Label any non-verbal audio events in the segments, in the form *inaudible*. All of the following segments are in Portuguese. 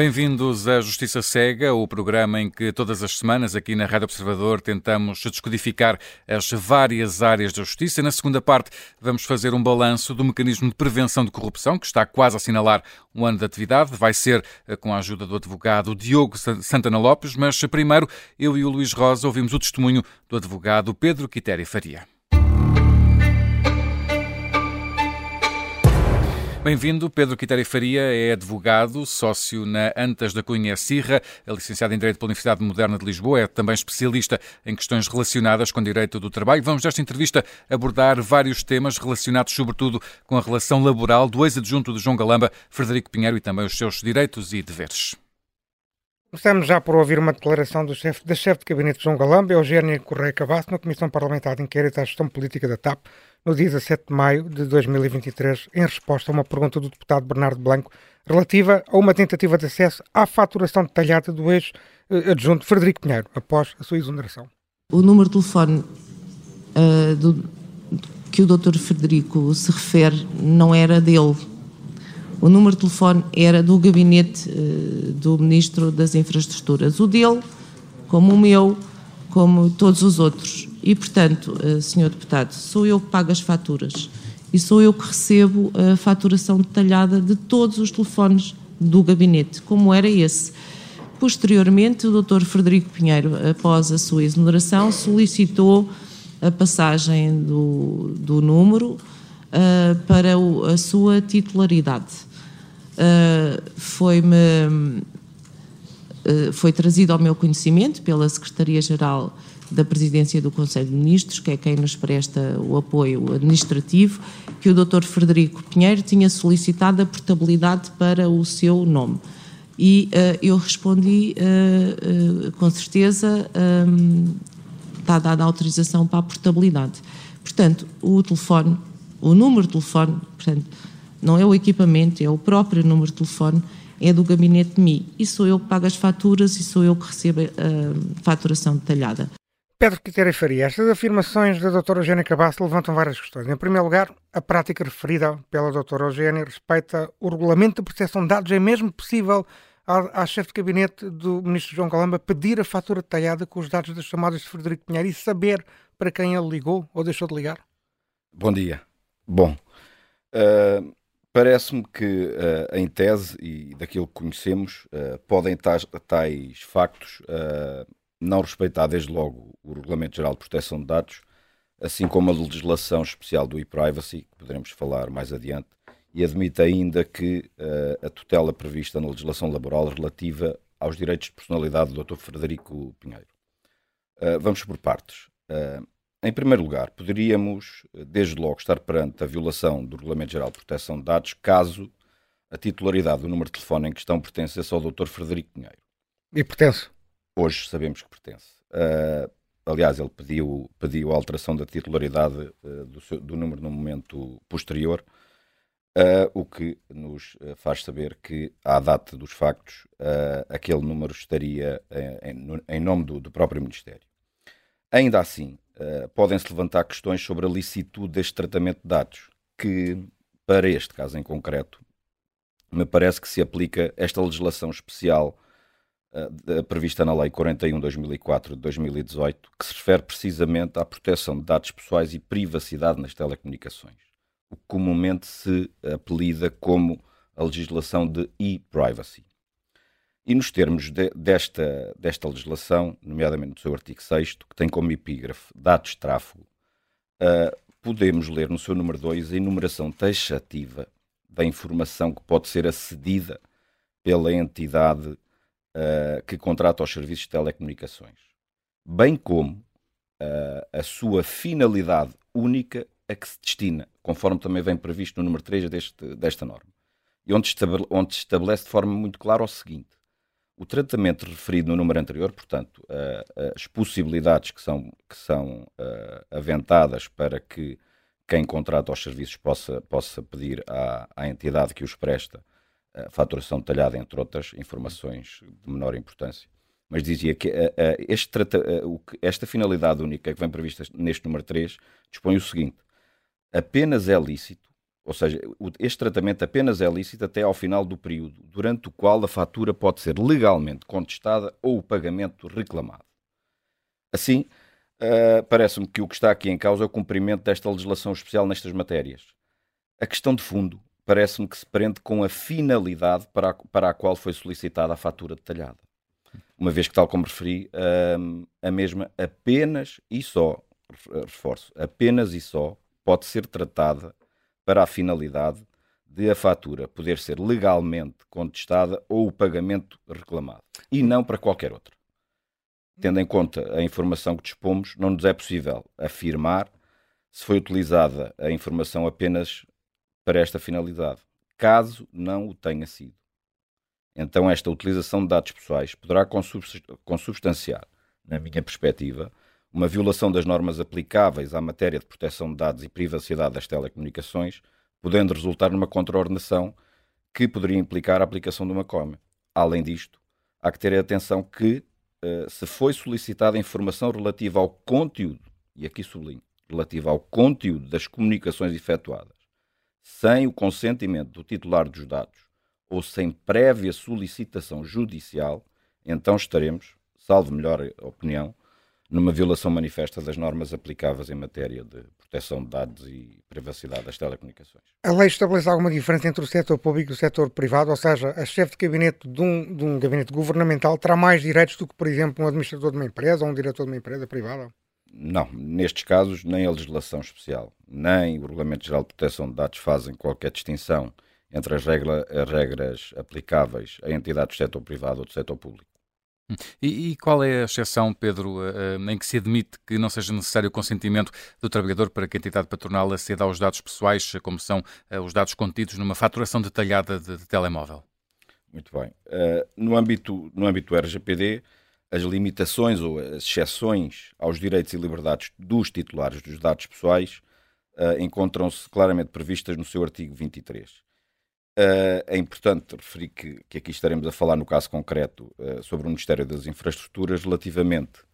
Bem-vindos à Justiça Cega, o programa em que todas as semanas aqui na Rádio Observador tentamos descodificar as várias áreas da justiça. Na segunda parte vamos fazer um balanço do mecanismo de prevenção de corrupção, que está quase a assinalar um ano de atividade. Vai ser eh, com a ajuda do advogado Diogo Santana Lopes, mas primeiro eu e o Luís Rosa ouvimos o testemunho do advogado Pedro Quitéria Faria. Bem-vindo, Pedro Quitéria Faria é advogado, sócio na Antas da Cunha Sirra, é licenciado em Direito pela Universidade Moderna de Lisboa, é também especialista em questões relacionadas com direito do trabalho. Vamos nesta entrevista abordar vários temas relacionados sobretudo com a relação laboral do ex-adjunto de João Galamba, Frederico Pinheiro, e também os seus direitos e deveres. Começamos já por ouvir uma declaração do chefe, da chefe de gabinete João Galamba, Eugénia Correia Cabasso, na Comissão Parlamentar de Inquérito à Gestão Política da TAP, no dia 17 de maio de 2023, em resposta a uma pergunta do deputado Bernardo Blanco relativa a uma tentativa de acesso à faturação detalhada do ex-adjunto Frederico Pinheiro, após a sua exoneração. O número de telefone uh, do, que o Dr. Frederico se refere não era dele. O número de telefone era do gabinete uh, do Ministro das Infraestruturas. O dele, como o meu, como todos os outros. E, portanto, uh, Sr. Deputado, sou eu que pago as faturas e sou eu que recebo a faturação detalhada de todos os telefones do gabinete, como era esse. Posteriormente, o Dr. Frederico Pinheiro, após a sua exoneração, solicitou a passagem do, do número uh, para o, a sua titularidade. Uh, Foi-me eh, foi trazido ao meu conhecimento pela Secretaria-Geral da Presidência do Conselho de Ministros, que é quem nos presta o apoio administrativo, que o Dr. Frederico Pinheiro tinha solicitado a portabilidade para o seu nome. E uh, eu respondi, uh, uh, com certeza, um, está dada a autorização para a portabilidade. Portanto, o telefone, o número de telefone, portanto, não é o equipamento, é o próprio número de telefone, é do gabinete de mim. E sou eu que pago as faturas e sou eu que recebo a faturação detalhada. Pedro Quitéria Faria, estas afirmações da doutora Eugénia Cabasso levantam várias questões. Em primeiro lugar, a prática referida pela doutora Eugénia respeita o regulamento de proteção de dados. É mesmo possível à, à chefe de gabinete do ministro João Calamba pedir a fatura detalhada com os dados das chamadas de Frederico Pinheiro e saber para quem ele ligou ou deixou de ligar? Bom dia. Bom, uh, Parece-me que, uh, em tese, e daquilo que conhecemos, uh, podem tais, tais factos não respeitar, desde logo, o Regulamento Geral de Proteção de Dados, assim como a legislação especial do e-privacy, que poderemos falar mais adiante, e admite ainda que a tutela prevista na legislação laboral relativa aos direitos de personalidade do Dr. Frederico Pinheiro. vamos por partes. Em primeiro lugar, poderíamos, desde logo, estar perante a violação do Regulamento Geral de Proteção de Dados, caso a titularidade do número de telefone em questão pertencesse ao Dr. Frederico Pinheiro. E pertence? Hoje sabemos que pertence. Uh, aliás, ele pediu, pediu a alteração da titularidade uh, do, seu, do, número no momento posterior, uh, o que nos faz saber que, à data dos factos, aquele número estaria em, em nome do, do próprio Ministério. Ainda assim, podem-se levantar questões sobre a licitude deste tratamento de dados, que, para este caso em concreto, me parece que se aplica esta legislação especial prevista na Lei 41-2004 de 2018, que se refere precisamente à proteção de dados pessoais e privacidade nas telecomunicações, o que comumente se apelida como a legislação de e-privacy. E nos termos de, desta, desta legislação, nomeadamente no seu artigo 6, que tem como epígrafe dados de tráfego, uh, podemos ler no seu número 2 a enumeração taxativa da informação que pode ser acedida pela entidade uh, que contrata os serviços de telecomunicações, bem como uh, a sua finalidade única a que se destina, conforme também vem previsto no número 3 deste, desta norma, e onde, estabele, onde estabelece de forma muito clara o seguinte: o tratamento referido no número anterior, portanto, uh, as possibilidades que são, que são aventadas para que quem contrata os serviços possa, possa pedir à, à entidade que os presta a faturação detalhada, entre outras informações de menor importância. Mas dizia que uh, este trata, esta finalidade única que vem prevista neste número 3 dispõe o seguinte: apenas é lícito Ou seja, este tratamento apenas é lícito até ao final do período, durante o qual a fatura pode ser legalmente contestada ou o pagamento reclamado. Assim, uh, parece-me que o que está aqui em causa é o cumprimento desta legislação especial nestas matérias. A questão de fundo parece-me que se prende com a finalidade para a, para a qual foi solicitada a fatura detalhada. Uma vez que, tal como referi, uh, a mesma apenas e só, reforço, apenas e só pode ser tratada para a finalidade de a fatura poder ser legalmente contestada ou o pagamento reclamado, e não para qualquer outra. Tendo em conta a informação que dispomos, não nos é possível afirmar se foi utilizada a informação apenas para esta finalidade, caso não o tenha sido. Então, esta utilização de dados pessoais poderá consubstanciar, na minha perspectiva, uma violação das normas aplicáveis à matéria de proteção de dados e privacidade das telecomunicações, podendo resultar numa contraordenação que poderia implicar a aplicação de uma COME. Além disto, há que ter atenção que, uh, se foi solicitada informação relativa ao conteúdo, e aqui sublinho, relativa ao conteúdo das comunicações efetuadas, sem o consentimento do titular dos dados ou sem prévia solicitação judicial, então estaremos, salvo melhor opinião, numa violação manifesta das normas aplicáveis em matéria de proteção de dados e privacidade das telecomunicações. A lei estabelece alguma diferença entre o setor público e o setor privado, ou seja, a chefe de gabinete de um, de um gabinete governamental terá mais direitos do que, por exemplo, um administrador de uma empresa ou um diretor de uma empresa privada? Não, nestes casos, nem a legislação especial, nem o Regulamento Geral de Proteção de Dados fazem qualquer distinção entre as, regla, as regras aplicáveis a entidades do setor privado ou do setor público. E, e, qual é a exceção, Pedro, em que se admite que não seja necessário o consentimento do trabalhador para que a entidade patronal aceda aos dados pessoais, como são eh, os dados contidos numa faturação detalhada de, de telemóvel? Muito bem. Uh, no, âmbito, no âmbito do RGPD, as limitações ou as exceções aos direitos e liberdades dos titulares dos dados pessoais uh, encontram-se claramente previstas no seu artigo 23. Uh, é importante referir que, que, aqui estaremos a falar no caso concreto uh, sobre o Ministério das Infraestruturas relativamente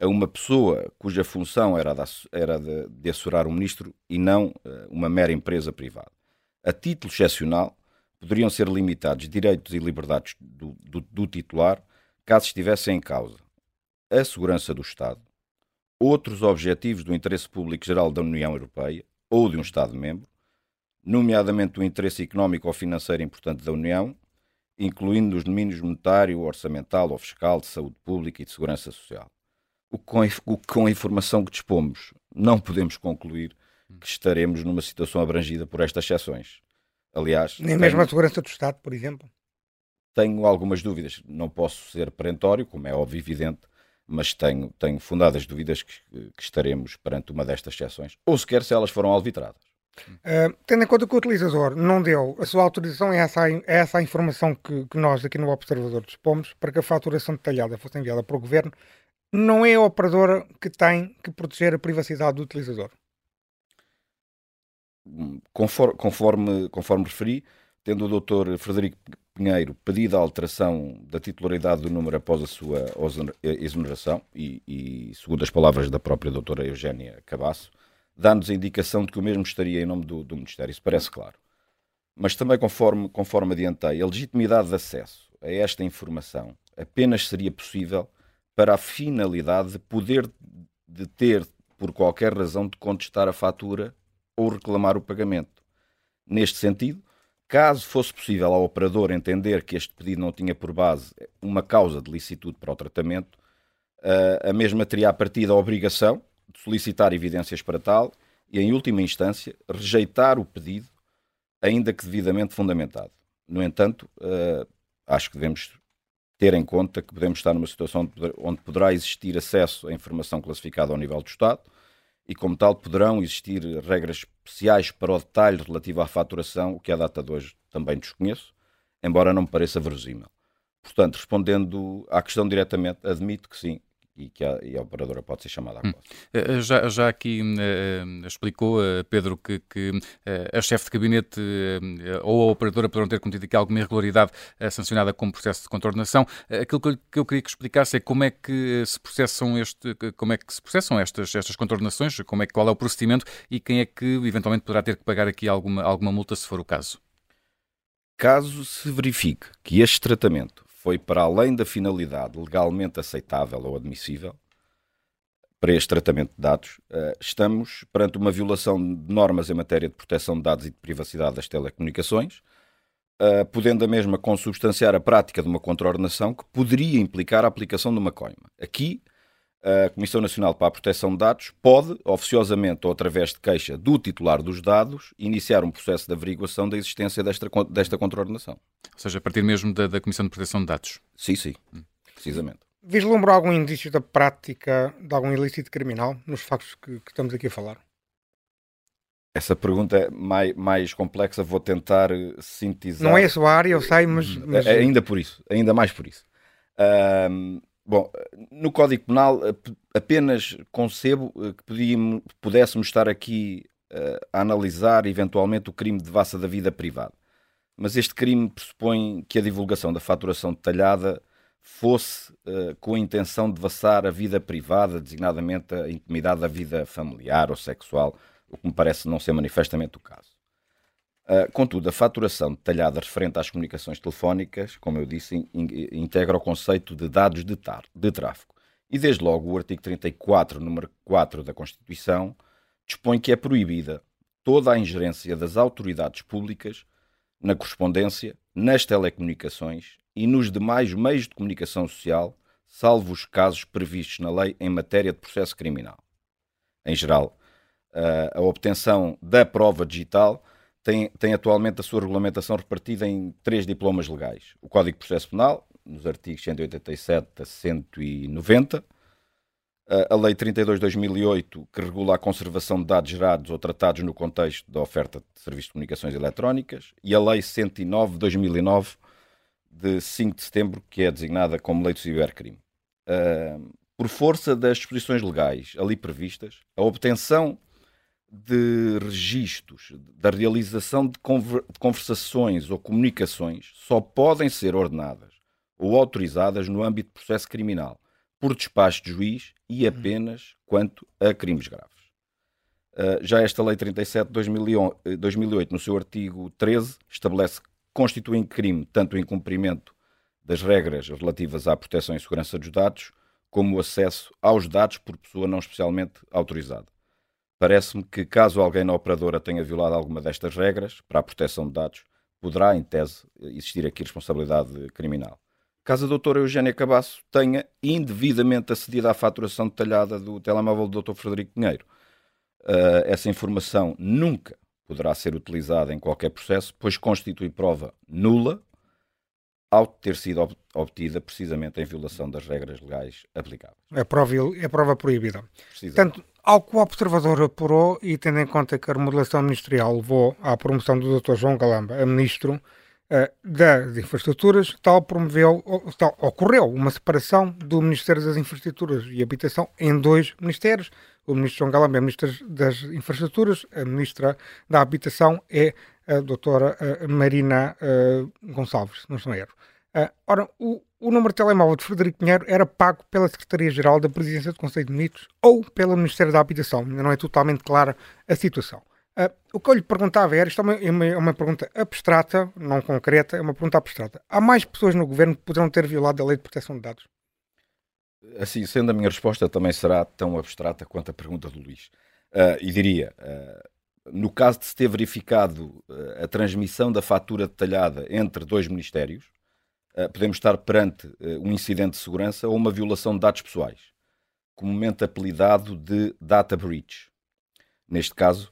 a uma pessoa cuja função era, de, era de, de assurar o ministro e não uma mera empresa privada. A título excepcional, poderiam ser limitados direitos e liberdades do, do, do titular caso estivessem em causa a segurança do Estado, outros objetivos do interesse público geral da União Europeia ou de um Estado-membro, nomeadamente o interesse económico ou financeiro importante da União, incluindo os domínios monetário, orçamental ou fiscal, de saúde pública e de segurança social. O que com, o, com a informação que dispomos, não podemos concluir que estaremos numa situação abrangida por estas exceções. Aliás, nem tenho, mesmo a segurança do Estado, por exemplo. Tenho algumas dúvidas, não posso ser perentório, como é óbvio e evidente, mas tenho, tenho fundadas dúvidas que, que estaremos perante uma destas exceções, ou sequer se elas foram alvitradas. Uh, tendo em conta que o utilizador não deu a sua autorização, é essa, é essa a informação que, que, nós aqui no Observador dispomos para que a faturação detalhada fosse enviada para o Governo, não é a operadora que tem que proteger a privacidade do utilizador. Conforme, conforme, conforme referi, tendo o Dr. Frederico Pinheiro pedido a alteração da titularidade do número após a sua exoneração, e, e segundo as palavras da própria doutora Eugénia Cabasso, dá-nos a indicação de que o mesmo estaria em nome do, do Ministério. Isso parece claro. Mas também, conforme, conforme adiantei, a legitimidade de acesso a esta informação apenas seria possível para a finalidade de poder de ter, por qualquer razão, de contestar a fatura ou reclamar o pagamento. Neste sentido, caso fosse possível ao operador entender que este pedido não tinha por base uma causa de licitude para o tratamento, a mesma teria a partir da obrigação solicitar evidências para tal e, em última instância, rejeitar o pedido, ainda que devidamente fundamentado. No entanto, uh, acho que devemos ter em conta que podemos estar numa situação onde poderá existir acesso à informação classificada ao nível do Estado e, como tal, poderão existir regras especiais para o detalhe relativo à faturação, o que à data de hoje também desconheço, embora não me pareça verosímil. Portanto, respondendo à questão diretamente, admito que sim, e que a, e a operadora pode ser chamada à hum. posse. Já, já aqui uh, explicou, uh, Pedro, que, que uh, a chefe de gabinete ou a operadora poderão ter cometido aqui alguma irregularidade sancionada com processo de contornação. aquilo que eu, que eu, queria que explicasse é como é que se processam este, como é que se processam estas, estas contornações, como é, qual é o procedimento e quem é que eventualmente poderá ter que pagar aqui alguma, alguma multa se for o caso. Caso se verifique que este tratamento foi para além da finalidade legalmente aceitável ou admissível para este tratamento de dados, eh, estamos perante uma violação de normas em matéria de proteção de dados e de privacidade das telecomunicações, eh, podendo a mesma consubstanciar a prática de uma contraordenação que poderia implicar a aplicação de uma coima. Aqui, a Comissão Nacional para a Proteção de Dados pode, oficiosamente ou através de queixa do titular dos dados, iniciar um processo de averiguação da existência desta, desta contraordenação. Ou seja, a partir mesmo da, da Comissão de Proteção de Dados. Sim, sim, hum. precisamente. Vislumbra algum indício da prática de algum ilícito criminal nos factos que, que estamos aqui a falar? Essa pergunta é mais, mais complexa, vou tentar eh, sintetizar. Não é a sua área, eu sei, mas. Hum, mas... É, ainda por isso, ainda mais por isso. Um, Bom, no Código Penal apenas concebo eh, que pudéssemos estar aqui uh, a analisar eventualmente o crime de devassa da vida privada. Mas este crime pressupõe que a divulgação da faturação detalhada fosse uh, com a intenção de devassar a vida privada, designadamente a intimidade da vida familiar ou sexual, o que me parece não ser manifestamente o caso. Uh, contudo, a faturação detalhada referente às comunicações telefónicas, como eu disse, in, in, integra o conceito de dados de, tar, de tráfego. E desde logo o artigo 34, número 4 da Constituição, dispõe que é proibida toda a ingerência das autoridades públicas na correspondência, nas telecomunicações e nos demais meios de comunicação social, salvo os casos previstos na lei em matéria de processo criminal. Em geral, uh, a obtenção da prova digital tem, tem atualmente a sua regulamentação repartida em três diplomas legais. O Código de Processo Penal, nos artigos 187 a 190, a Lei 32 de 2008, que regula a conservação de dados gerados ou tratados no contexto da oferta de serviços de comunicações eletrónicas, e a Lei 109 de 2009, de 5 de setembro, que é designada como Lei do Cibercrime. por força das disposições legais ali previstas, a obtenção de registros, da realização de conversações ou comunicações só podem ser ordenadas ou autorizadas no âmbito de processo criminal, por despacho de juiz e uhum. apenas quanto a crimes graves. Uh, já esta Lei 37 de 2008, no seu artigo 13, estabelece que constituem crime tanto o incumprimento das regras relativas à proteção e segurança dos dados, como o acesso aos dados por pessoa não especialmente autorizada. Parece-me que, caso alguém na operadora tenha violado alguma destas regras para a proteção de dados, poderá, em tese, existir aqui responsabilidade criminal. Caso a doutora Eugénia Cabasso tenha indevidamente acedido à faturação detalhada do telemóvel do Dr. Frederico Pinheiro, uh, essa informação nunca poderá ser utilizada em qualquer processo, pois constitui prova nula ao ter sido obtida precisamente em violação das regras legais aplicáveis. É prova, é prova proibida. Portanto, ao que o observador apurou e tendo em conta que a remodelação ministerial levou à promoção do Dr. João Galamba a ministro das Infraestruturas, tal promoveu, tal, ocorreu uma separação do Ministério das Infraestruturas e Habitação em dois ministérios. O ministro João Galamba é ministro das Infraestruturas, a ministra da Habitação é a doutora uh, Marina uh, Gonçalves, não estou a erro. ora, o, o número de telemóvel de Frederico Pinheiro era pago pela Secretaria-Geral da Presidência do Conselho de Ministros ou pelo Ministério da Habitação. Ainda não é totalmente clara a situação. Uh, o que eu lhe perguntava era, isto é uma, é uma, é uma, pergunta abstrata, não concreta, é uma pergunta abstrata. Há mais pessoas no governo que poderão ter violado a lei de proteção de dados? Assim, sendo a minha resposta também será tão abstrata quanto a pergunta do Luís. Uh, e diria, uh, no caso de se ter verificado a transmissão da fatura detalhada entre dois ministérios, podemos estar perante um incidente de segurança ou uma violação de dados pessoais, comumente apelidado de data breach. Neste caso,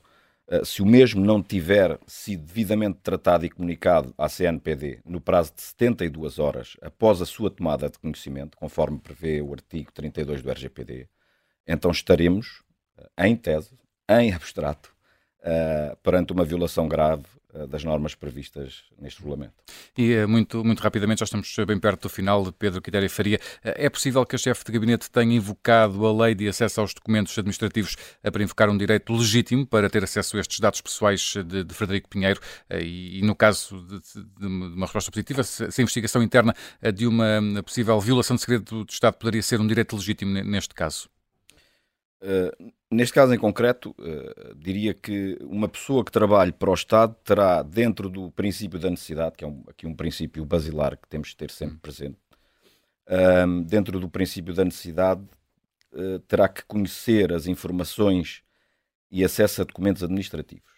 se o mesmo não tiver sido devidamente tratado e comunicado à CNPD no prazo de 72 horas após a sua tomada de conhecimento, conforme prevê o artigo 32 do RGPD, então estaremos, em tese, em abstrato, perante uma violação grave das normas previstas neste regulamento. E uh, muito, muito rapidamente, já estamos bem perto do final, de Pedro Quitéria Faria. É possível que a chefe de gabinete tenha invocado a lei de acesso aos documentos administrativos para invocar um direito legítimo para ter acesso a estes dados pessoais de, de Frederico Pinheiro e, e, no caso de, de, uma resposta positiva, se, se a investigação interna de uma possível violação de segredo do Estado poderia ser um direito legítimo neste caso? Uh, neste caso em concreto, uh, diria que uma pessoa que trabalhe para o Estado terá, dentro do princípio da necessidade, que é um, aqui um princípio basilar que temos de ter sempre hum. presente, uh, dentro do princípio da necessidade, eh, terá que conhecer as informações e acesso a documentos administrativos.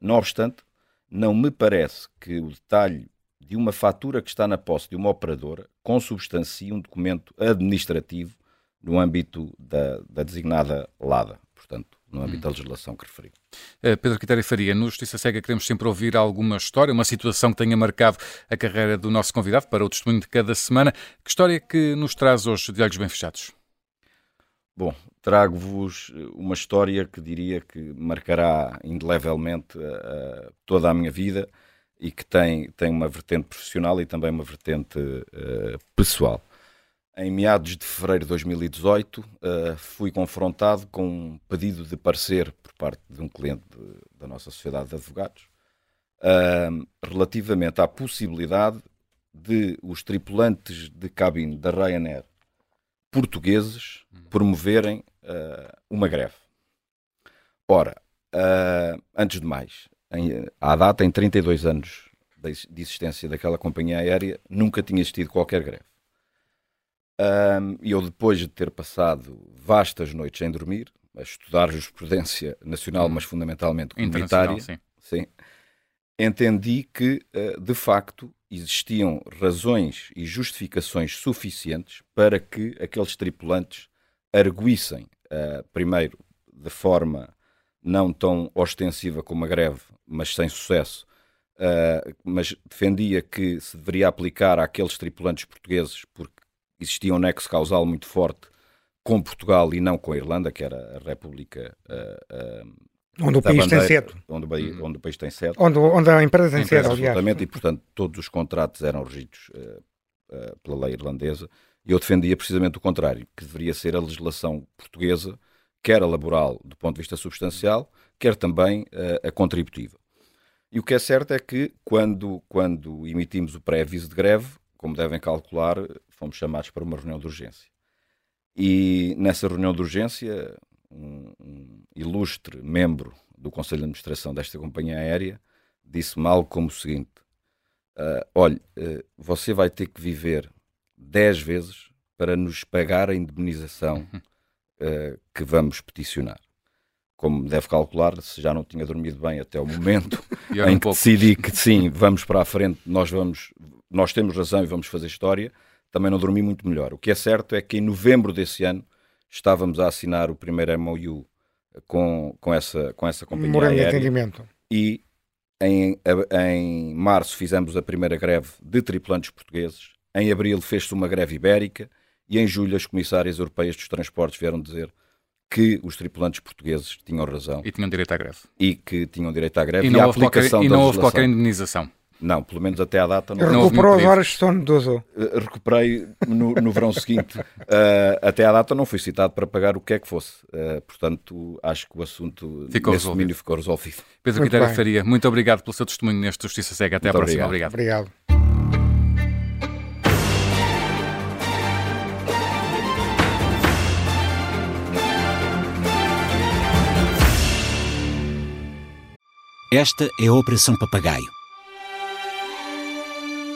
não obstante, não me parece que o detalhe de uma fatura que está na posse de uma operadora consubstancie um documento administrativo no âmbito da, da designada LADA, portanto, no âmbito da legislação que referi. Uh, Pedro Quitério Faria, no Justiça Cega queremos sempre ouvir alguma história, uma situação que tenha marcado a carreira do nosso convidado para o testemunho de cada semana. Que história que nos traz hoje de olhos bem fechados? Bom, trago-vos uma história que diria que marcará indelevelmente uh, toda a minha vida e que tem, tem uma vertente profissional e também uma vertente uh, pessoal. Em meados de fevereiro de 2018, uh, eh, fui confrontado com um pedido de parecer por parte de um cliente de, da nossa sociedade de advogados uh, relativamente à possibilidade de os tripulantes de cabine da Ryanair portugueses promoverem uh, uma greve. Ora, antes de mais, em, à data, em 32 anos de existência daquela companhia aérea, nunca tinha existido qualquer greve. E eu, depois de ter passado vastas noites sem dormir, a estudar jurisprudência nacional, hum. mas fundamentalmente comunitária, sim. sim. entendi que, uh, de facto, existiam razões e justificações suficientes para que aqueles tripulantes arguíssem, uh, primeiro, de forma não tão ostensiva como a greve, mas sem sucesso, uh, mas defendia que se deveria aplicar àqueles tripulantes portugueses porque existia um nexo causal muito forte com Portugal e não com a Irlanda, que era a República. Uh, uh, onde o país bandeira, tem sede. Onde o, país, uhum. onde o país tem sede. Onde, onde a empresa tem sede, aliás. Absolutamente, e portanto todos os contratos eram regidos uh, pela lei irlandesa. E eu defendia precisamente o contrário, que deveria ser a legislação portuguesa, quer a laboral do ponto de vista substancial, quer também a contributiva. E o que é certo é que quando, quando emitimos o pré-aviso de greve, como devem calcular, fomos chamados para uma reunião de urgência. E nessa reunião de urgência, um, um ilustre membro do Conselho de Administração desta companhia aérea disse-me algo como o seguinte: uh, olha, uh, você vai ter que viver 10 vezes para nos pagar a indemnização uh, que vamos peticionar. Como deve calcular, se já não tinha dormido bem até o momento *laughs* em que decidi que sim, vamos para a frente, nós vamos, nós temos razão e vamos fazer história, também não dormi muito melhor. O que é certo é que em novembro desse ano estávamos a assinar o primeiro MOU com, com, essa, com essa companhia Morando aérea. entendimento. E em, em março fizemos a primeira greve de tripulantes portugueses. Em abril fez-se uma greve ibérica e em julho as comissárias europeias dos transportes vieram dizer que os tripulantes portugueses tinham razão. E tinham direito à greve. E que tinham direito à greve e, não e aplicação qualquer, E não houve qualquer indenização. Não, pelo menos até à data não. Recuperou as horas de sono do Ozo? Uh, recuperei no, no verão seguinte. Uh, *laughs* até à data não fui citado para pagar o que é que fosse. Uh, portanto, acho que o assunto ficou nesse resolvido. domínio ficou resolvido. Pedro Quitério Faria, muito obrigado pelo seu testemunho neste Justiça Cega. Até muito à próxima. Obrigado. obrigado. Esta é a Operação Papagaio.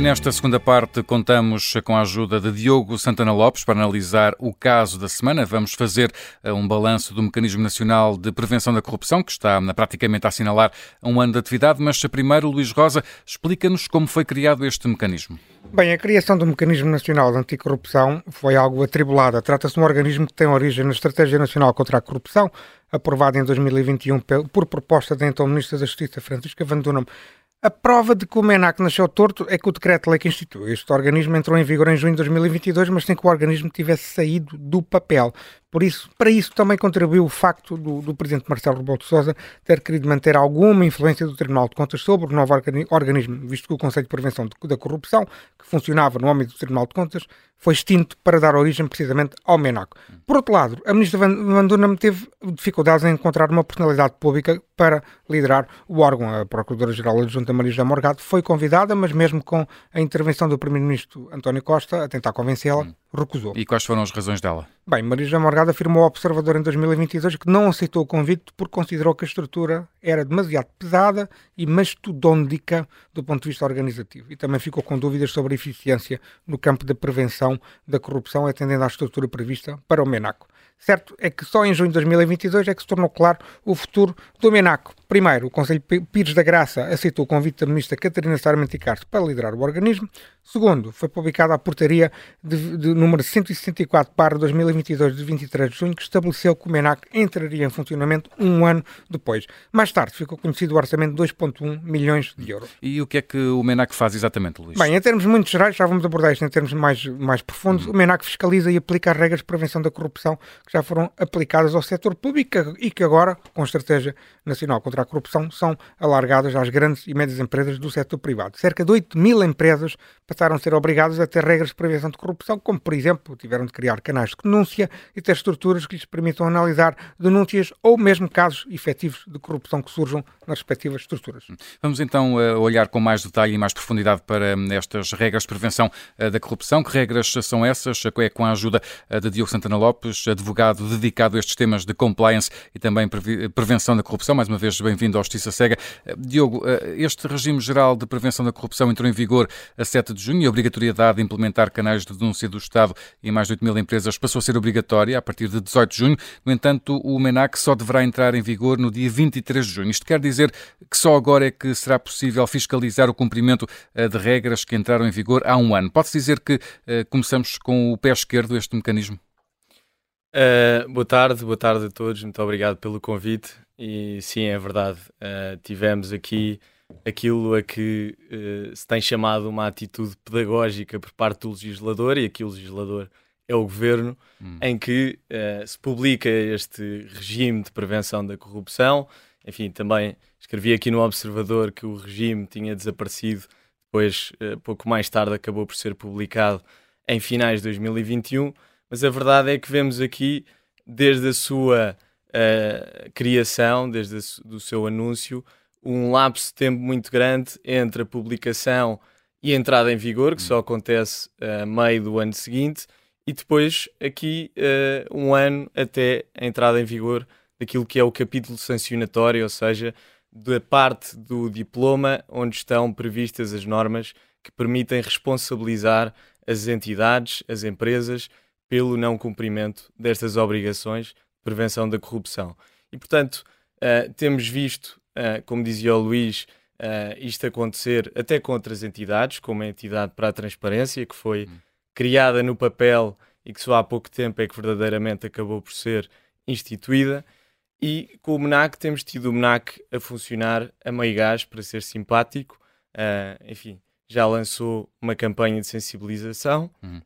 Nesta segunda parte contamos com a ajuda de Diogo Santana Lopes para analisar o caso da semana. Vamos fazer eh, um balanço do Mecanismo Nacional de Prevenção da Corrupção, que está praticamente a assinalar um ano de atividade, mas primeiro, Luís Rosa, explica-nos como foi criado este mecanismo. Bem, a criação do Mecanismo Nacional de Anticorrupção foi algo atribulada. Trata-se de um organismo que tem origem na Estratégia Nacional contra a Corrupção, aprovada em 2021 por proposta da então Ministra da Justiça, Francisca Van a prova de que o MENAC nasceu torto é que o decreto-lei que institui este organismo entrou em vigor em junho de 2022, mas sem que o organismo tivesse saído do papel. Por isso, para isso também contribuiu o facto do, do Presidente Marcelo Rebelo de Sousa ter querido manter alguma influência do Tribunal de Contas sobre o novo organismo, visto que o Conselho de Prevenção da Corrupção, que funcionava no âmbito do Tribunal de Contas, foi extinto para dar origem precisamente ao MENAC. Por outro lado, a Ministra Van Dunham teve dificuldades em encontrar uma personalidade pública para liderar o órgão. A Procuradora-Geral Adjunta Maria José Morgado foi convidada, mas mesmo com a intervenção do Primeiro-Ministro António Costa a tentar convencê-la, recusou. E quais foram as razões dela? Bem, Marisa Morgado afirmou ao Observador em 2022 que não aceitou o convite porque considerou que a estrutura era demasiado pesada e mastodôndica do ponto de vista organizativo. E também ficou com dúvidas sobre a eficiência no campo da prevenção da corrupção, atendendo à estrutura prevista para o MENACO. Certo é que só em junho de 2022 é que se tornou claro o futuro do MENACO. Primeiro, o Conselho Pires da Graça aceitou o convite da ministra Catarina Sarmento Castro para liderar o organismo. Segundo, foi publicada a portaria de, de número 164 para 2022 de 23 de junho que estabeleceu que o MENAC entraria em funcionamento um ano depois. Mais tarde ficou conhecido o orçamento de 2,1 milhões de euros. E o que é que o MENAC faz exatamente, Luís? Bem, em termos muito gerais, já vamos abordar isto em termos mais, mais profundos, uhum. o MENAC fiscaliza e aplica as regras de prevenção da corrupção que já foram aplicadas ao setor público e que agora, com a Estratégia Nacional contra a Corrupção, são alargadas às grandes e médias empresas do setor privado. Cerca de 8 mil empresas passaram a ser obrigadas a ter regras de prevenção de corrupção, como, por exemplo, tiveram de criar canais de denúncia e ter estruturas que lhes permitam analisar denúncias ou mesmo casos efetivos de corrupção que surjam nas respectivas estruturas. Vamos então eh, olhar com mais detalhe e mais profundidade para hum, estas regras de prevenção eh, da corrupção. Que regras são essas? É com a ajuda eh, de Diogo Santana Lopes, advogado dedicado a estes temas de compliance e também prevenção da corrupção. Mais uma vez, bem-vindo ao Justiça Cega. Diogo, este regime geral de prevenção da corrupção entrou em vigor a 7 de junho e a obrigatoriedade de implementar canais de denúncia do Estado em mais de 8 mil empresas passou a ser obrigatória a partir de 18 de junho. No entanto, o MENAC só deverá entrar em vigor no dia 23 de junho. Isto quer dizer que só agora é que será possível fiscalizar o cumprimento eh, de regras que entraram em vigor há um ano. Pode-se dizer que uh, começamos com o pé esquerdo este mecanismo? Uh, boa tarde, boa tarde a todos. Muito obrigado pelo convite. E sim, é verdade. Uh, tivemos aqui aquilo a que uh, se tem chamado uma atitude pedagógica por parte do legislador, e aqui o legislador é o governo, hum. em que uh, se publica este regime de prevenção da corrupção. Enfim, também escrevi aqui no Observador que o regime tinha desaparecido, depois, uh, pouco mais tarde, acabou por ser publicado em finais de 2021. Mas a verdade é que vemos aqui, desde a sua criação, desde o seu anúncio, um lapso de tempo muito grande entre a publicação e a entrada em vigor, que só acontece a uh, meio do ano seguinte, e depois aqui uh, um ano até a entrada em vigor daquilo que é o capítulo sancionatório, ou seja, da parte do diploma onde estão previstas as normas que permitem responsabilizar as entidades, as empresas, pelo não cumprimento destas obrigações de prevenção da corrupção. E, portanto, uh, temos visto uh, como dizia o Luís, uh, isto acontecer até com outras entidades, como a entidade para a transparência, que foi uhum. criada no papel e que só há pouco tempo é que verdadeiramente acabou por ser instituída. E com o MENAC temos tido o MENAC a funcionar a meio gás, para ser simpático. Uh, enfim, já lançou uma campanha de sensibilização, uhum.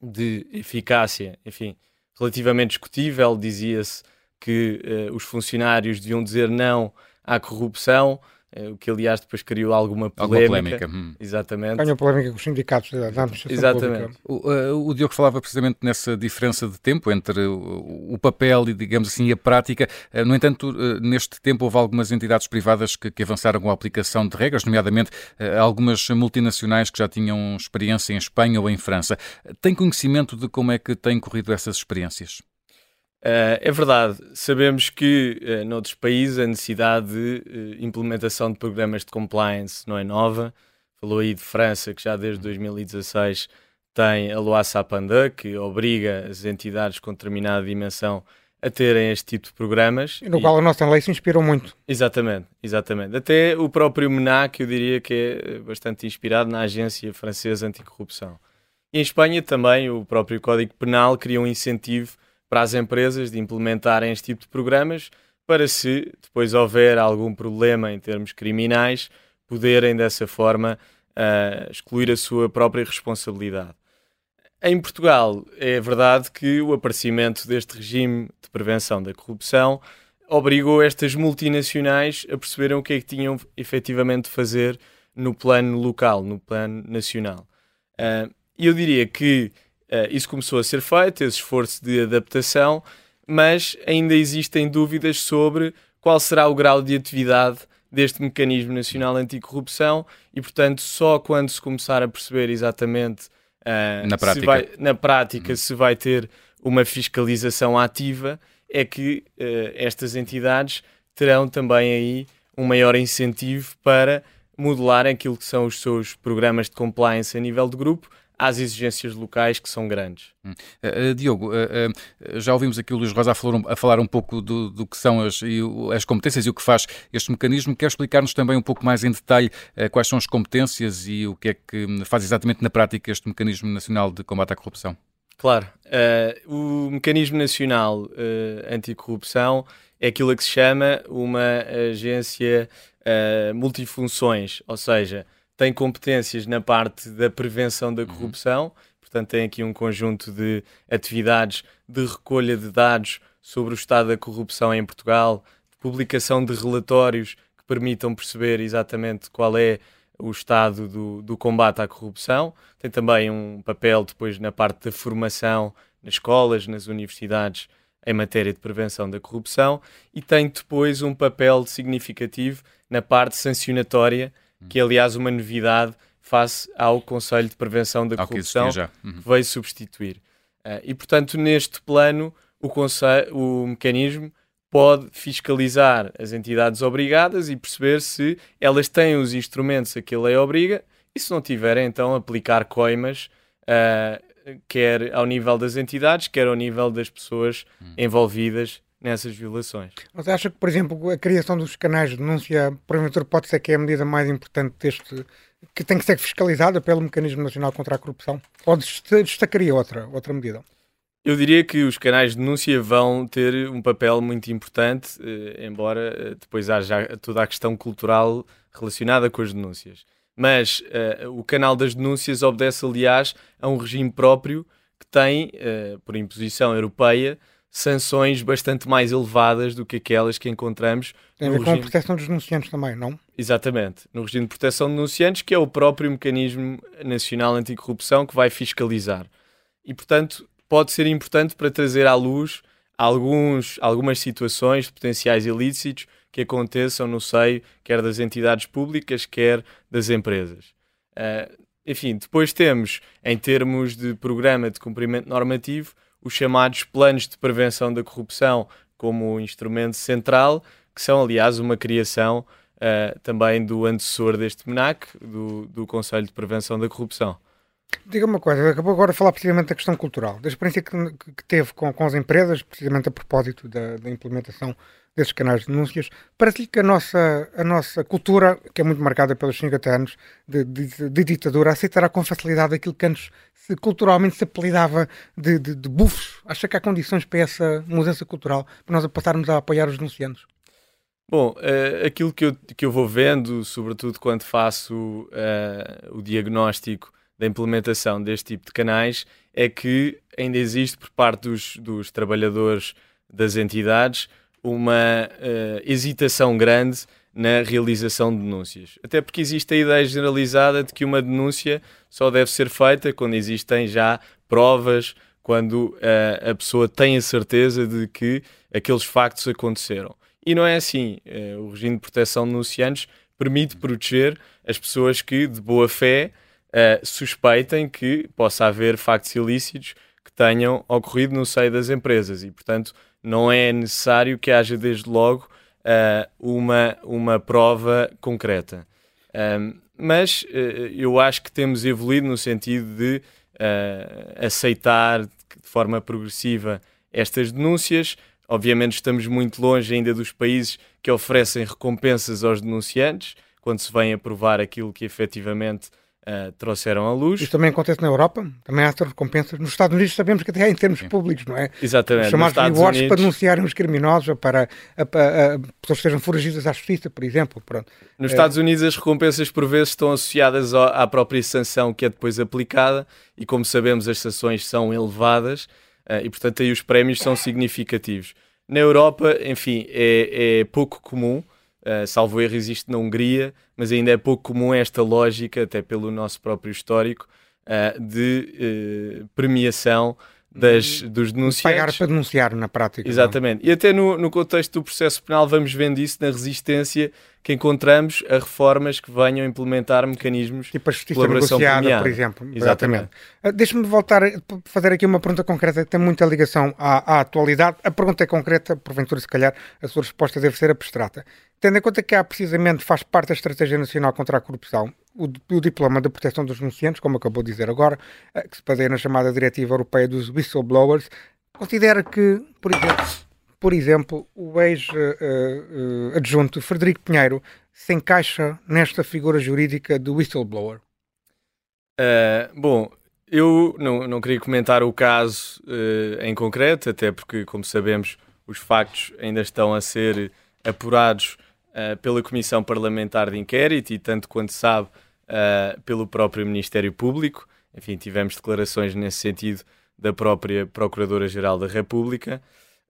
de eficácia, enfim, relativamente discutível. Dizia-se que uh, os funcionários deviam dizer não à corrupção, eh, o que aliás depois criou alguma polémica. Alguma polémica. Hum. Exatamente. Ganhou polémica com os sindicatos da administração Exatamente. O, uh, o, Diogo falava precisamente nessa diferença de tempo entre o, o papel e, digamos assim, a prática. Uh, no entanto, uh, neste tempo houve algumas entidades privadas que, que avançaram com a aplicação de regras, nomeadamente algumas multinacionais que já tinham experiência em Espanha ou em França. Tem conhecimento de como é que têm corrido essas experiências? Uh, é verdade, sabemos que uh, noutros países a necessidade de uh, implementação de programas de compliance não é nova. falou aí de França, que já desde 2016 tem a Loi Sapanda, que obriga as entidades com determinada dimensão a terem este tipo de programas. E no e... qual a nossa lei se inspirou muito. Exatamente, exatamente. Até o próprio MENAC, eu diria que é bastante inspirado na Agência Francesa Anticorrupção. E em Espanha também o próprio Código Penal cria um incentivo para as empresas de implementarem este tipo de programas para se depois houver algum problema em termos criminais, poderem dessa forma uh, excluir a sua própria responsabilidade. Em Portugal, é verdade que o aparecimento deste regime de prevenção da corrupção obrigou estas multinacionais a perceberem o que é que tinham efetivamente de fazer no plano local, no plano nacional. Uh, eu diria que uh, isso começou a ser feito, esse esforço de adaptação, mas ainda existem dúvidas sobre qual será o grau de atividade deste mecanismo nacional anticorrupção e, portanto, só quando se começar a perceber exatamente uh, na prática, se vai, na prática uhum. se vai ter uma fiscalização ativa, é que uh, estas entidades terão também aí um maior incentivo para modelar aquilo que são os seus programas de compliance a nível de grupo, às exigências locais que são grandes. Uh, Diogo, uh, já ouvimos aqui o Luís Rosa a falar, a falar um pouco do, do que são as, as, competências e o que faz este mecanismo. Quer explicar-nos também um pouco mais em detalhe quais são as competências e o que é que faz exatamente na prática este Mecanismo Nacional de Combate à Corrupção? Claro. o Mecanismo Nacional Anticorrupção é aquilo que se chama uma agência multifunções, ou seja, tem competências na parte da prevenção da uhum. corrupção, portanto, tem aqui um conjunto de atividades de recolha de dados sobre o estado da corrupção em Portugal, de publicação de relatórios que permitam perceber exatamente qual é o estado do, do combate à corrupção. Tem também um papel depois na parte da formação nas escolas, nas universidades, em matéria de prevenção da corrupção e tem depois um papel significativo na parte sancionatória que é, aliás uma novidade face ao Conselho de Prevenção da Corrupção que, uhum. que veio substituir. Uh, e, portanto, neste plano, o, conselho, o mecanismo pode fiscalizar as entidades obrigadas e perceber se elas têm os instrumentos a que a lei obriga e, se não tiverem, então aplicar coimas, uh, quer ao nível das entidades, quer ao nível das pessoas uhum. envolvidas nessas violações. Mas acha que, por exemplo, a criação dos canais de denúncia, porventura, pode ser que é a medida mais importante deste, que tem que ser fiscalizada pelo Mecanismo Nacional contra a Corrupção? Ou destacaria outra, outra medida? Eu diria que os canais de denúncia vão ter um papel muito importante, eh, embora eh, depois haja toda a questão cultural relacionada com as denúncias. Mas eh, o canal das denúncias obedece, aliás, a um regime próprio que tem, por imposição europeia, sanções bastante mais elevadas do que aquelas que encontramos. Tem a ver com regime... a proteção dos denunciantes também, não? Exatamente. No regime de proteção de denunciantes, que é o próprio mecanismo nacional anticorrupção que vai fiscalizar. E, portanto, pode ser importante para trazer à luz alguns, algumas situações de potenciais ilícitos que aconteçam no seio quer das entidades públicas, quer das empresas. Uh, enfim, depois temos, em termos de programa de cumprimento normativo, os chamados planos de prevenção da corrupção como instrumento central, que são, aliás, uma criação uh, também do antecessor deste MENAC, do, do Conselho de Prevenção da Corrupção. Diga uma coisa, acabou agora de falar precisamente da questão cultural, da experiência que, que teve com, com, as empresas, precisamente a propósito da, da implementação desses canais de denúncias. Parece-lhe que a nossa, a nossa cultura, que é muito marcada pelos 50 anos de, de, de, ditadura, aceitará com facilidade aquilo que antes se, culturalmente se apelidava de, de, de bufos. Acha que há condições para essa mudança cultural, para nós passarmos a apoiar os denunciantes? Bom, uh, aquilo que eu, que eu vou vendo, sobretudo quando faço uh, o diagnóstico da implementação deste tipo de canais, é que ainda existe por parte dos, dos trabalhadores das entidades uma uh, hesitação grande na realização de denúncias. Até porque existe a ideia generalizada de que uma denúncia só deve ser feita quando existem já provas, quando uh, a pessoa tem a certeza de que aqueles factos aconteceram. E não é assim. Uh, o regime de proteção de denunciantes permite proteger as pessoas que, de boa fé, suspeitem que possa haver factos ilícitos que tenham ocorrido no seio das empresas e, portanto, não é necessário que haja desde logo uh, uma, uma prova concreta. mas eu acho que temos evoluído no sentido de aceitar de forma progressiva estas denúncias. Obviamente, estamos muito longe ainda dos países que oferecem recompensas aos denunciantes, quando se vem a provar aquilo que efetivamente uh, trouxeram à luz. Isso também acontece na Europa, também há essas recompensas. Nos Estados Unidos sabemos que até em termos públicos, não é? Exatamente. Chamados rewards Unidos... para denunciarem os criminosos ou para a, a, a, pessoas que sejam foragidas à justiça, por exemplo. Pronto. Nos é... Estados Unidos as recompensas por vezes estão associadas à própria sanção que é depois aplicada e como sabemos as sanções são elevadas uh, e portanto aí os prémios são significativos. Na Europa, enfim, é, é pouco comum Uh, salvo erro, existe na Hungria, mas ainda é pouco comum esta lógica, até pelo nosso próprio histórico, uh, de uh, premiação das, dos denunciantes. Pagar para denunciar na prática. Exatamente. Não? E até no, no contexto do processo penal vamos vendo isso na resistência que encontramos a reformas que venham a implementar mecanismos tipo a justiça negociada, premiada. por exemplo. Exatamente. Uh, Deixa-me voltar a fazer aqui uma pergunta concreta que tem muita ligação à, à, atualidade. A pergunta é concreta, porventura, se calhar, a sua resposta deve ser abstrata. Tendo em conta que há precisamente, faz parte da Estratégia Nacional contra a Corrupção, o, o, diploma de proteção dos denunciantes, como acabou de dizer agora, eh, que se baseia na chamada Diretiva Europeia dos Whistleblowers, considera que, por exemplo, por exemplo o ex-adjunto uh, uh, Frederico Pinheiro se encaixa nesta figura jurídica do whistleblower? Uh, bom, eu não, não queria comentar o caso em concreto, até porque, como sabemos, os factos ainda estão a ser apurados pela Comissão Parlamentar de Inquérito e, tanto quanto sabe, uh, pelo próprio Ministério Público. Enfim, tivemos declarações nesse sentido da própria Procuradora-Geral da República.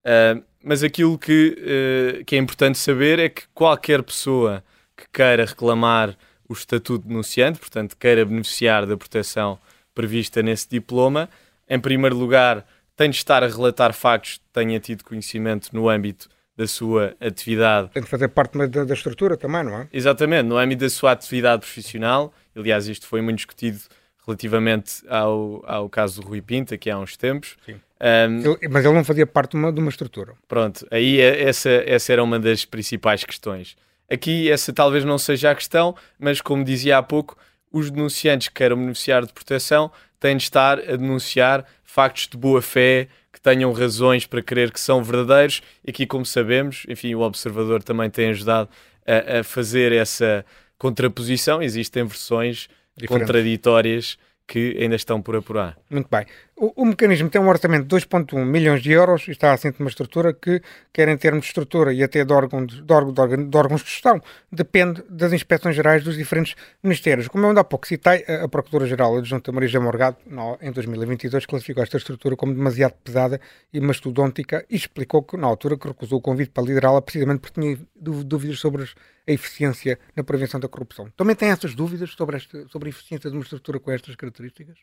Uh, mas aquilo que, que é importante saber é que qualquer pessoa que queira reclamar o estatuto de denunciante, portanto, queira beneficiar da proteção prevista nesse diploma, em primeiro lugar, tem de estar a relatar factos que tenha tido conhecimento no âmbito da sua atividade. Tem de fazer parte da, da, estrutura também, não é? Exatamente, no âmbito da sua atividade profissional. Aliás, isto foi muito discutido relativamente ao, ao caso do Rui Pinta, que há uns tempos. Sim. Um, ele, mas ele não fazia parte de uma, de uma estrutura. Pronto, aí é, essa, essa era uma das principais questões. Aqui essa talvez não seja a questão, mas como dizia há pouco, os denunciantes que queiram beneficiar de proteção têm de estar a denunciar factos de boa fé, tenham razões para crer que são verdadeiros. E aqui, como sabemos, enfim, o observador também tem ajudado a, a fazer essa contraposição. Existem versões Diferente. contraditórias que ainda estão por apurar. Muito bem. O, o mecanismo tem um orçamento de 2,1 milhões de euros e está assente numa estrutura que, quer em termos de estrutura e até de, órgão de, de, órgão, de órgãos de gestão, depende das inspeções gerais dos diferentes ministérios. Como eu ainda há pouco citei, a, a Procuradora-Geral adjunta Marisa Morgado, em 2022, classificou esta estrutura como demasiado pesada e mastodôntica e explicou que, na altura, que recusou o convite para liderá-la precisamente porque tinha dúvidas sobre a eficiência na prevenção da corrupção. Também tem essas dúvidas sobre, esta, sobre a eficiência de uma estrutura com estas características?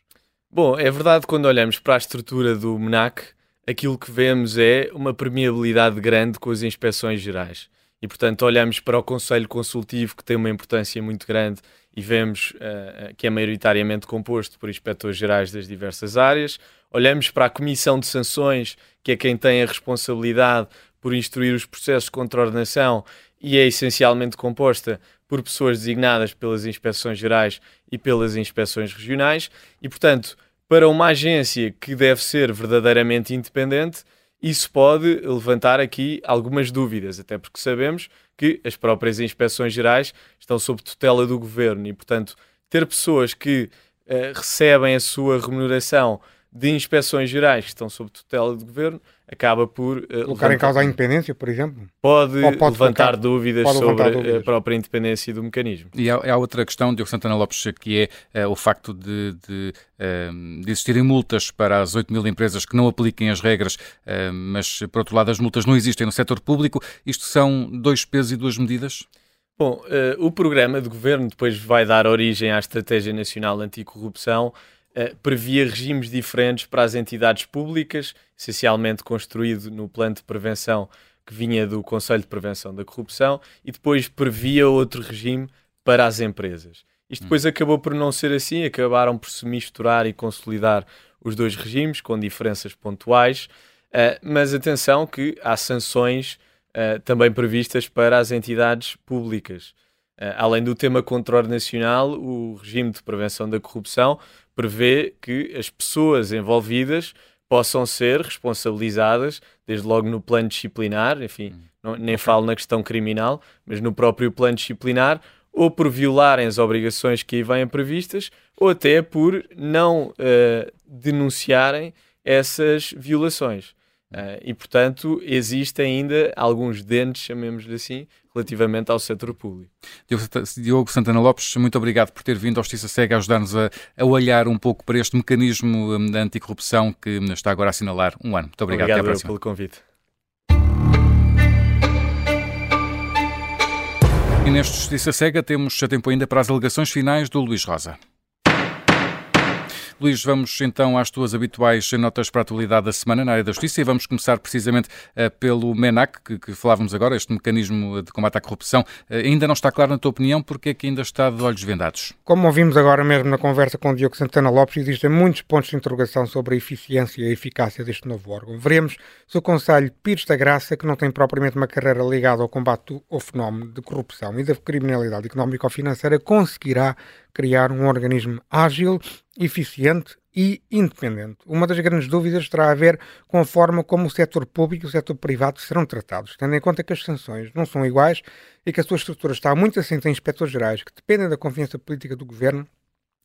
Bom, é verdade quando olhamos para a estrutura do MENAC, aquilo que vemos é uma permeabilidade grande com as inspeções gerais. E, portanto, olhamos para o Conselho Consultivo, que tem uma importância muito grande, e vemos uh, que é maioritariamente composto por inspectores gerais das diversas áreas. Olhamos para a Comissão de Sanções, que é quem tem a responsabilidade por instruir os processos de contraordenação e é essencialmente composta por pessoas designadas pelas inspeções gerais e pelas inspeções regionais, e, portanto, para uma agência que deve ser verdadeiramente independente, isso pode levantar aqui algumas dúvidas, até porque sabemos que as próprias inspeções gerais estão sob tutela do governo e, portanto, ter pessoas que uh, recebem a sua remuneração de inspeções gerais que estão sob tutela do governo acaba por uh, colocar levantar... em causa a independência, por exemplo? Pode, pode levantar dúvidas pode sobre levantar dúvidas. a própria independência do mecanismo. E há, há outra questão, Diogo Santana Lopes, que é uh, o facto de, de, uh, de, existirem multas para as 8 mil empresas que não apliquem as regras, mas por outro lado as multas não existem no setor público. Isto são dois pesos e duas medidas? Bom, o programa de governo depois vai dar origem à Estratégia Nacional Anticorrupção, uh, previa regimes diferentes para as entidades públicas, essencialmente construído no plano de prevenção que vinha do Conselho de Prevenção da Corrupção, e depois previa outro regime para as empresas. Isto depois hum. acabou por não ser assim, acabaram por se misturar e consolidar os dois regimes, com diferenças pontuais, uh, mas atenção que há sanções uh, também previstas para as entidades públicas. Além do tema controle nacional, o regime de prevenção da corrupção prevê que as pessoas envolvidas possam ser responsabilizadas, desde logo no plano disciplinar, enfim, uhum. não, nem falo na questão criminal, mas no próprio plano disciplinar, ou por violarem as obrigações que aí vêm previstas, ou até por não uh, denunciarem essas violações. Uh, e, portanto, existem ainda alguns dentes, chamemos-lhe assim, relativamente ao setor público. Diogo Santana Lopes, muito obrigado por ter vindo ao Justiça Cega a ajudar-nos a, a, olhar um pouco para este mecanismo hum, da anticorrupção que está agora a assinalar um ano. Muito obrigado, obrigado Até à próxima. pelo convite. E neste Justiça Cega temos tempo ainda para as alegações finais do Luís Rosa. Luís, vamos então às tuas habituais notas para a atualidade da semana na área da justiça e vamos começar precisamente uh, pelo MENAC, que, que, falávamos agora, este mecanismo de combate à corrupção. Uh, ainda não está claro, na tua opinião, porque é que ainda está de olhos vendados? Como ouvimos agora mesmo na conversa com o Diogo Santana Lopes, existem muitos pontos de interrogação sobre a eficiência e a eficácia deste novo órgão. Veremos se o Conselho Pires da Graça, que não tem propriamente uma carreira ligada ao combate ao fenómeno de corrupção e da criminalidade económica ou financeira, conseguirá criar um organismo ágil, eficiente e independente. Uma das grandes dúvidas terá a ver com a forma como o setor público e o setor privado serão tratados, tendo em conta que as sanções não são iguais e que a sua estrutura está muito assente em inspectores gerais que dependem da confiança política do governo.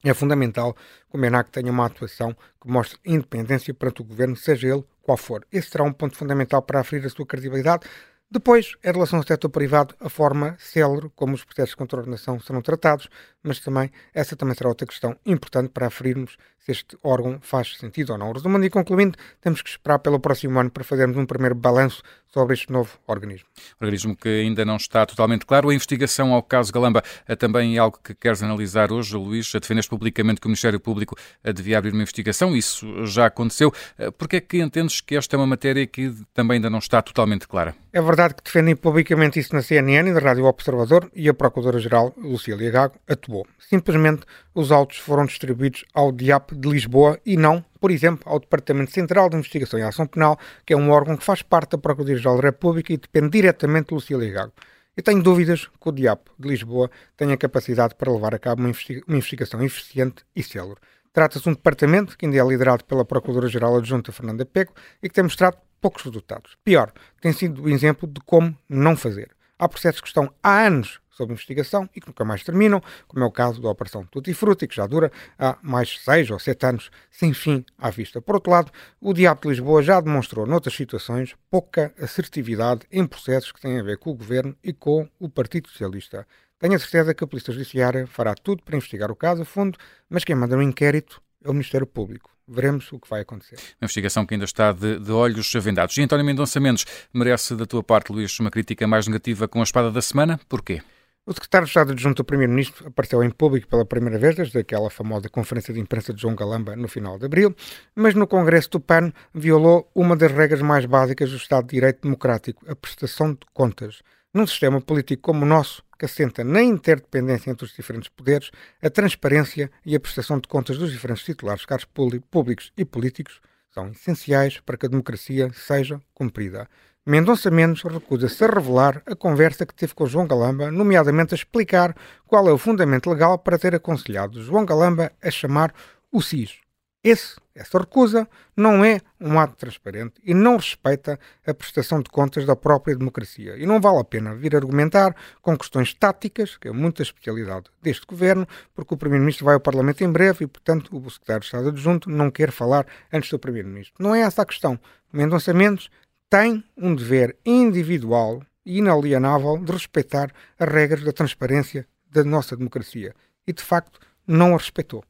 É fundamental que o MENAC tenha uma atuação que mostre independência perante o governo, seja ele qual for. Esse será um ponto fundamental para aferir a sua credibilidade, depois, em relação ao setor privado, a forma célere como os processos de contornação serão tratados, mas também essa também será outra questão importante para aferirmos se este órgão faz sentido ou não. Resumindo e concluindo, temos que esperar pelo próximo ano para fazermos um primeiro balanço sobre este novo organismo. Organismo que ainda não está totalmente claro. A investigação ao caso Galamba é também algo que queres analisar hoje, Luís. Defendeste publicamente que o Ministério Público devia abrir uma investigação. Isso já aconteceu. Por que é que entendes que esta é uma matéria que também ainda não está totalmente clara? É verdade que defendem publicamente isso na CNN na Rádio Observador e a Procuradora-Geral, Lucília Gago, atuou. Simplesmente os autos foram distribuídos ao DIAP de Lisboa e não, por exemplo, ao Departamento Central de Investigação e Ação Penal, que é um órgão que faz parte da Procuradoria-Geral da República e depende diretamente de Lucília Gago. E tenho dúvidas que o DIAP de Lisboa tenha capacidade para levar a cabo uma, investigação eficiente e célere. Trata-se de um departamento que ainda é liderado pela Procuradora-Geral Adjunta Fernanda Peco e que tem mostrado poucos resultados. Pior, tem sido o exemplo de como não fazer. Há processos que estão há anos sob investigação e que nunca mais terminam, como é o caso da Operação Tutti Frutti, que já dura há mais seis ou sete anos, sem fim à vista. Por outro lado, o Diabo de Lisboa já demonstrou, noutras situações, pouca assertividade em processos que têm a ver com o Governo e com o Partido Socialista. Tenho a certeza que a Polícia Judiciária fará tudo para investigar o caso a fundo, mas quem manda o um inquérito é o Ministério Público veremos o que vai acontecer. Uma investigação que ainda está de, de olhos vendados. E António Mendonça Mendes merece da tua parte, Luís, uma crítica mais negativa com a espada da semana. Porquê? O secretário de Estado adjunto ao Primeiro-Ministro apareceu em público pela primeira vez desde aquela famosa conferência de imprensa de João Galamba no final de abril, mas no Congresso do PAN violou uma das regras mais básicas do Estado de Direito Democrático, a prestação de contas. Num sistema político como o nosso, que assenta na interdependência entre os diferentes poderes, a transparência e a prestação de contas dos diferentes titulares de cargos públicos e políticos são essenciais para que a democracia seja cumprida. Mendonça Mendes recusa-se a revelar a conversa que teve com João Galamba, nomeadamente a explicar qual é o fundamento legal para ter aconselhado João Galamba a chamar o SIS, esse, essa recusa não é um ato transparente e não respeita a prestação de contas da própria democracia. E não vale a pena vir argumentar com questões táticas, que é muita especialidade deste governo, porque o Primeiro-Ministro vai ao Parlamento em breve e, portanto, o Secretário de Estado Adjunto não quer falar antes do Primeiro-Ministro. Não é essa a questão. Mendonça Mendes tem um dever individual e inalienável de respeitar as regras da transparência da nossa democracia. E, de facto, não a respeitou.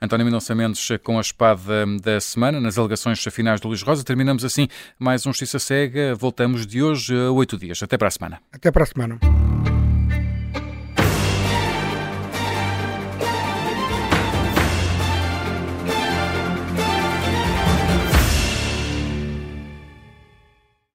António Mendonça Mendes com a espada da semana, nas alegações finais do Luís Rosa. Terminamos assim mais um Justiça Cega. Voltamos de hoje a oito dias. Até para a semana. Até para a semana.